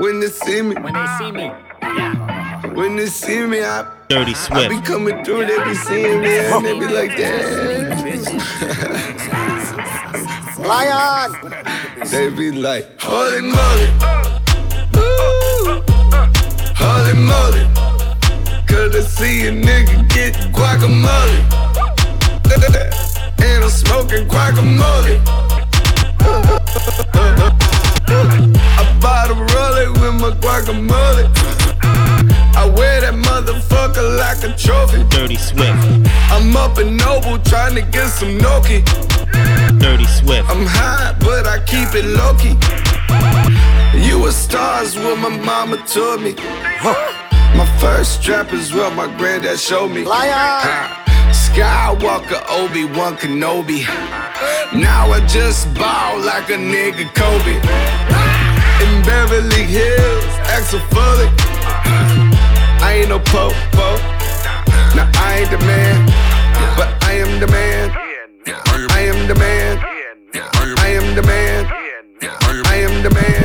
When they see me, When they see me, yeah. when they see me, I, Dirty I be coming through, they be seeing me, and they be like, damn. Lion! They be like, holy moly, Ooh. Holy moly. Good to see a nigga get guacamole. And I'm smoking guacamole. I bought a rollie with my guacamole. I wear that motherfucker like a trophy. Dirty Swift. I'm up in Noble trying to get some Noki. Dirty Swift. I'm high, but I keep it low key. You were stars is what my mama told me. My first strap is what my granddad showed me. Lion! Skywalker, Obi Wan Kenobi. Now I just ball like a nigga Kobe. In Beverly Hills, Axel Foley. I ain't no po po. Now I ain't the man, but I am the man. I am the man. I am the man. I am the man.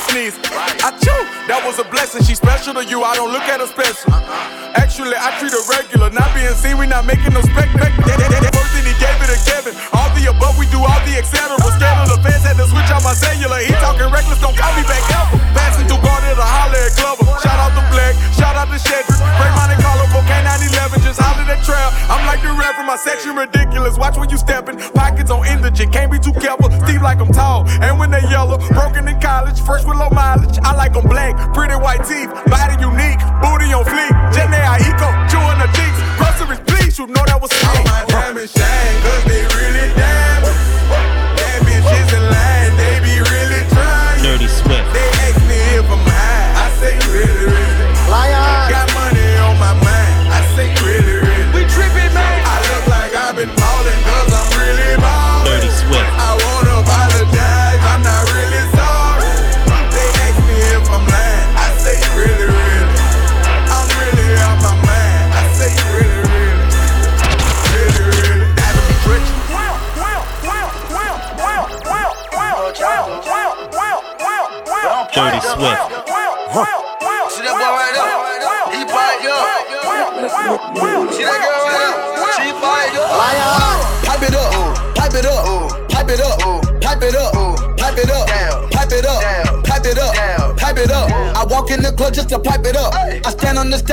Paper sneeze. I chew, that was a blessing. She special to you, I don't look at her special. Actually, I treat her regular, not being seen, we not making no spec. First thing he gave it to Kevin. All the above, we do all the etc. Scared of the fans, had to switch out my cellular. He talking reckless, don't call me back my section, ridiculous. Watch when you steppin', pockets on indigent, can't be too careful. Steve like I'm tall, and when they yellow, broken in college, first with low mileage. I like like 'em black, pretty white teeth, body unique, booty on fleek. Jhené Aiko, chewing her cheeks. Groceries, please, you know that was me. All my diamonds shine,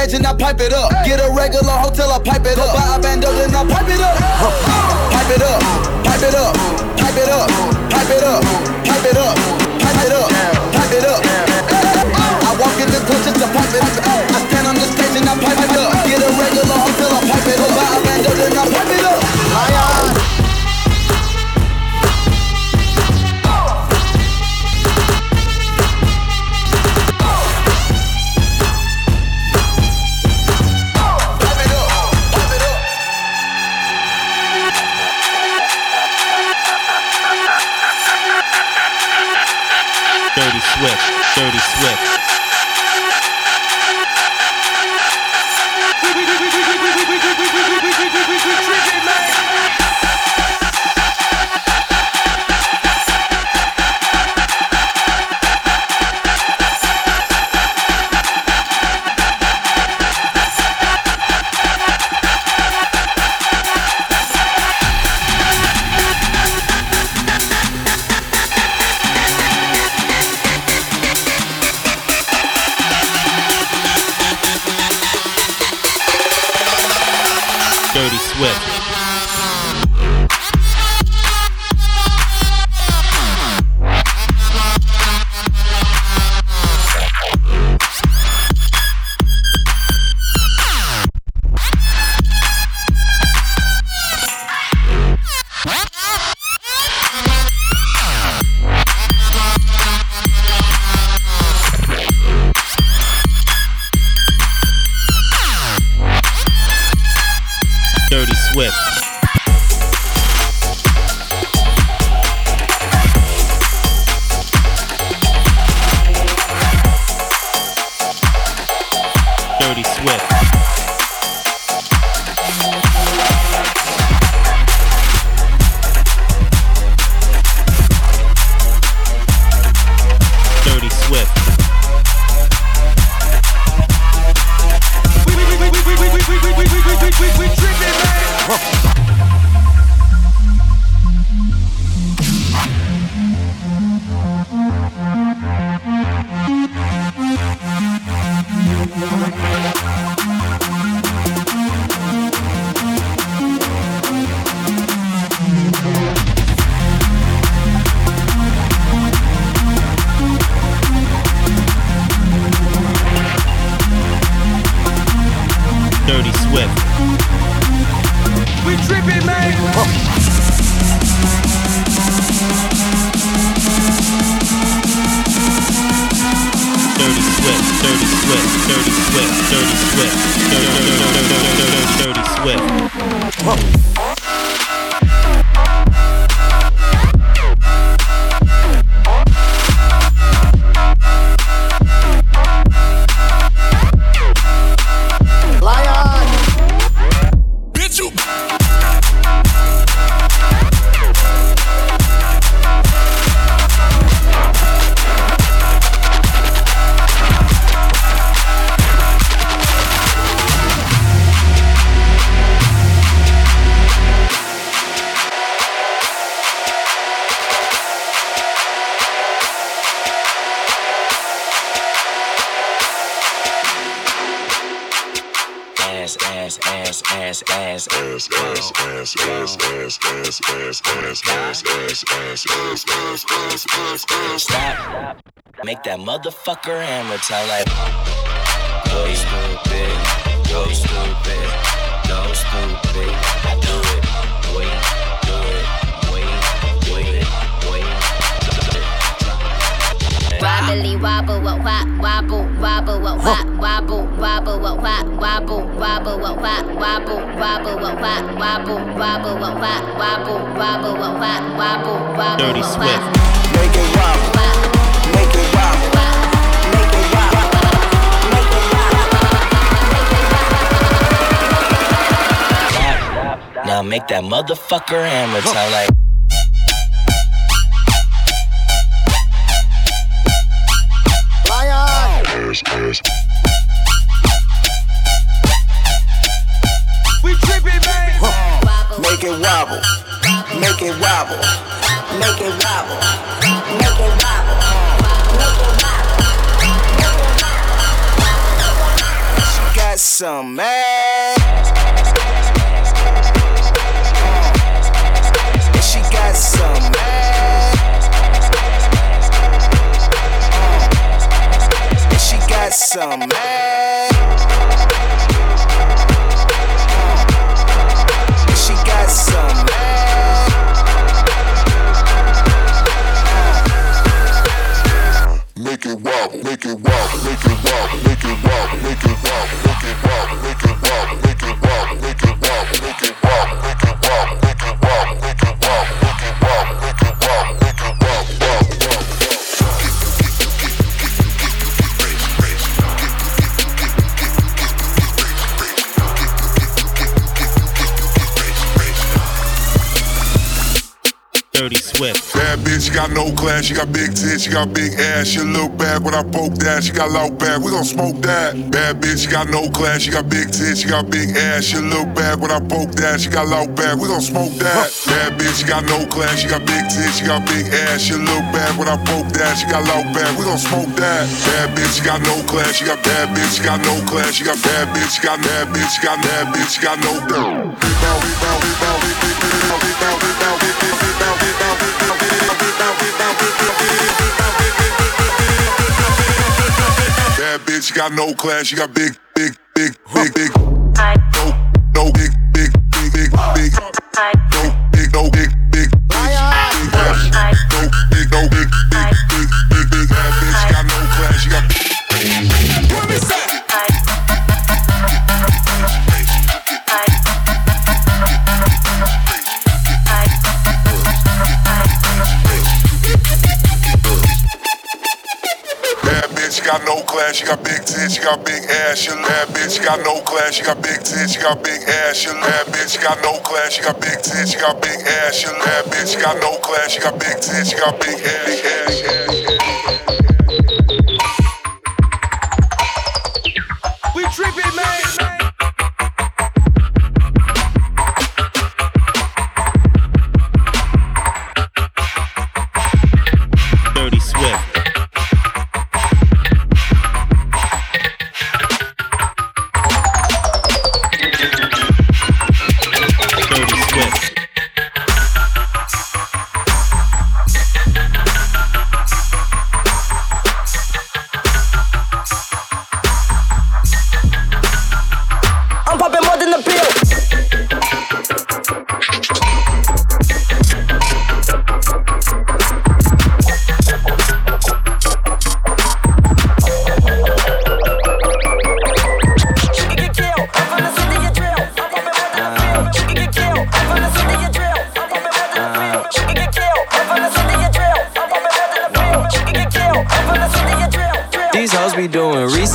stage and I pipe it up. Get a regular hotel, I pipe it up. Buy a bando, then I pipe it up. Pipe it up, pipe it up, pipe it up, pipe it up, pipe it up, pipe it up, pipe it up. I walk in the just to pipe it up. I stand on the stage and I pipe it up. Swift. Dirty Swift. Make that motherfucker hammer time like. Go stupid, go stupid, go stupid. I Wobbly wobble, what wop, wobble, wobble, what wop, wobble, wobble, what wop, wobble, wobble, what wop, wobble, wobble, what wop, wobble, wobble, what wop, wobble, wobble, what wop, wobble, wobble, Dirty Swift. Make it wobble, make it wobble, make it wobble, make it wobble. Now make that motherfucker hammer time like. Ass, ass. We tripping, man. Huh. Make it wobble, make it wobble, make it wobble, make it wobble. She got some ass. Some ass. Got no class, she got big tits, she got big ass. She look bad when I poke that, she got loud back. We gon' smoke that. Bad bitch, she got no class, she got big tits, she got big ass. She look bad when I poke that, she got loud back. We gon' smoke that. Bad bitch, she got no class, she got big tits, she got big ass. She look bad when I poke that, she got loud back. We gon' smoke that. Bad bitch, she got no class, she got bad bitch, she got no class, she got bad bitch, she got bad bitch, she got bad bitch, she got no. Bad bitch, got no class, you got big, big, big, big, big. No, no, big, big, big, big, big. Big, got big tits, she got big ass. She bad bitch, got no class, she got big tits, she got big ass. She bad bitch, got no class, she got big tits, she got big ass. She bad bitch, got no class, she got big tits, she got big ass.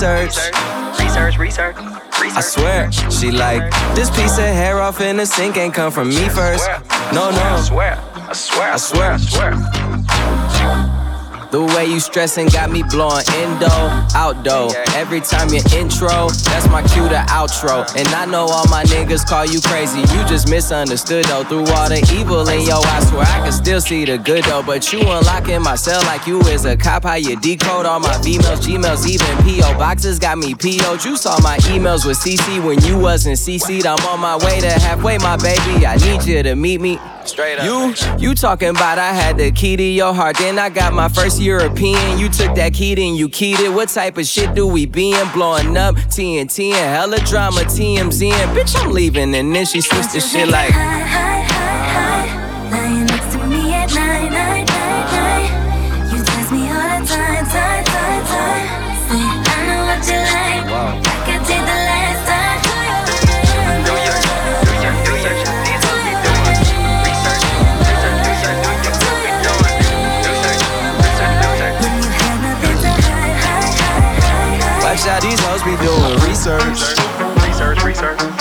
Doing research. Research, research, I swear, she like this piece of hair off in the sink ain't come from me first. No, no. I swear, I swear, I swear. I swear. The way you stressing got me blowing indo, outdoor. Every time you intro, that's my cue to outro. And I know all my niggas call you crazy. You just misunderstood though. Through all the evil in your eyes, swear I can still see the good though. But you unlocking my cell like you is a cop. How you decode all my emails, Gmails, even PO boxes got me PO'd. You saw my emails with CC when you wasn't CC'd. I'm on my way to halfway, my baby. I need you to meet me. Straight up. You, you talking about I had the key to your heart. Then I got my first European. You took that key, then you keyed it. What type of shit do we be in? Blowing up TNT and hella drama, TMZ and bitch, I'm leaving. And then she switched shit like. be doing research. Research, research.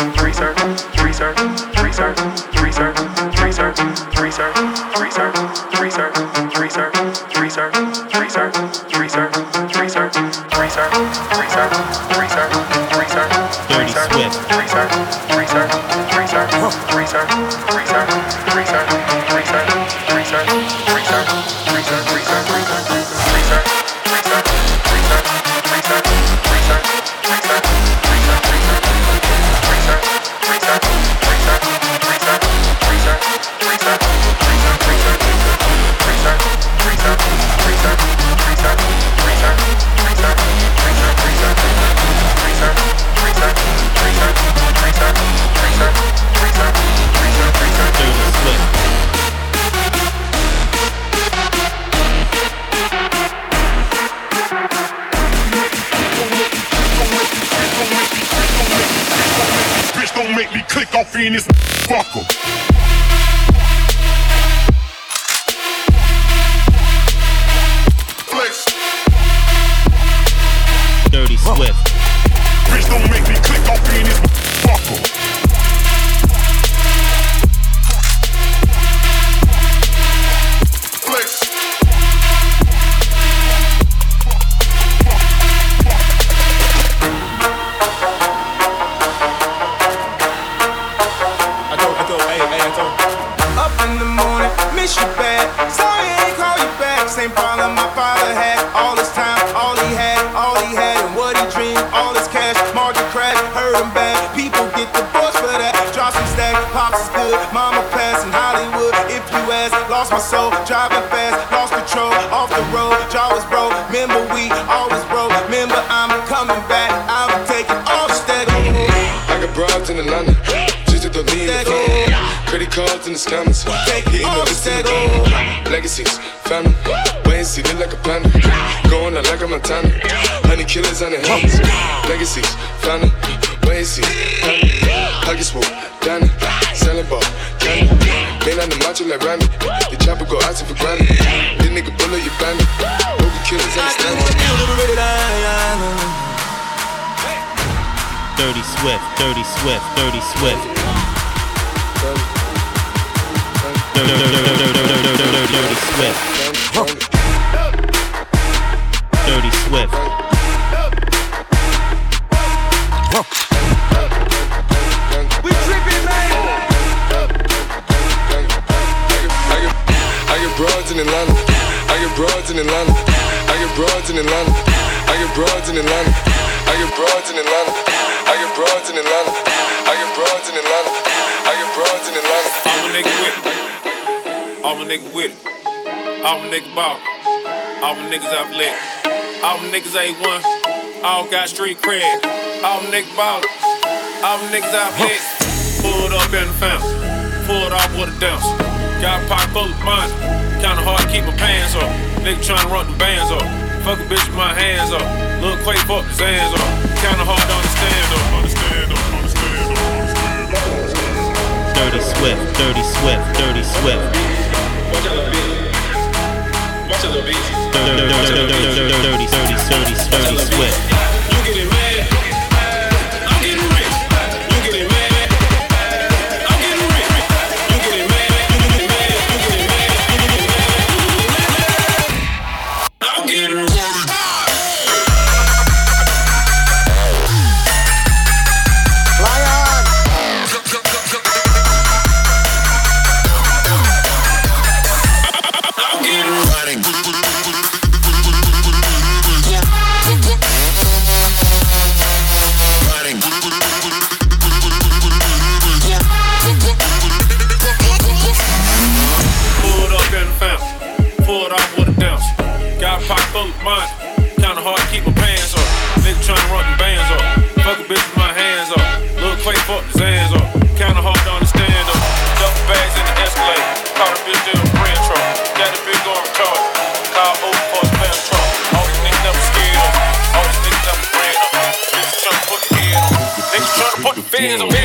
Lost my soul, driving fast, lost control, off the road. Jaw was broke. Remember we always broke. Remember I'm coming back. I'm taking all the stack. I got broads in Atlanta. Just at the lean. Credit cards in the scammers. Hitting in the phone. Legacies, family. Wait and see, like a panda. Going out like a Montana. Honey killers on the hands. Legacies, family. Wait and see, family. Pocket swoop, Danny. Selling ball, candy. Man on the macho like Randy. The chopper go out for granted. This nigga bullet, you bandit. Movie killers understand me. Dirty Swift, Dirty Swift, Dirty Swift. Dirty Swift. Dirty Swift. Broads in Atlanta. I get broads in Atlanta. I get broads in Atlanta. I get broads in Atlanta. I get broads in Atlanta. I get broads in Atlanta. I get broads in Atlanta. I get broads in Atlanta. I'm a nigga with it. I'm a nigga with it. I'm a nigga ball. All my niggas athletic. All my niggas A1. All got street cred. All my niggas ballin'. All my niggas athletic. Pulled up in the fountain. Pulled off with a dance. Got a pocket full of money. Kinda hard to keep my pants up. Nigga tryna run the bands up. Fuck a bitch with my hands up. Lil' Quake fuck his hands up. Kinda hard to understand up. Understand up. Understand up. Dirty Swift, Dirty Swift, Dirty Swift. Watch out, little bitch. Watch out, little bitch. Dirty, dirty, dirty, dirty, dirty, dirty, dirty, dirty Swift. You getting mad? I'm Hey.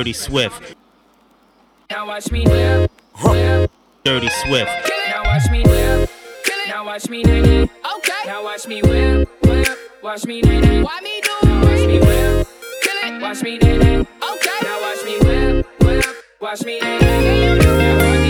Dirty Swift. Now watch me. Huh. Dirty Swift. Now watch me. Now watch me Okay. Now watch me whip. Watch me. Why me do it? Now watch me whip. Watch me. Okay. Now watch me whip. Watch me. Now watch me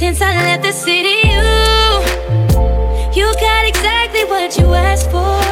Since I left the city, you you got exactly what you asked for.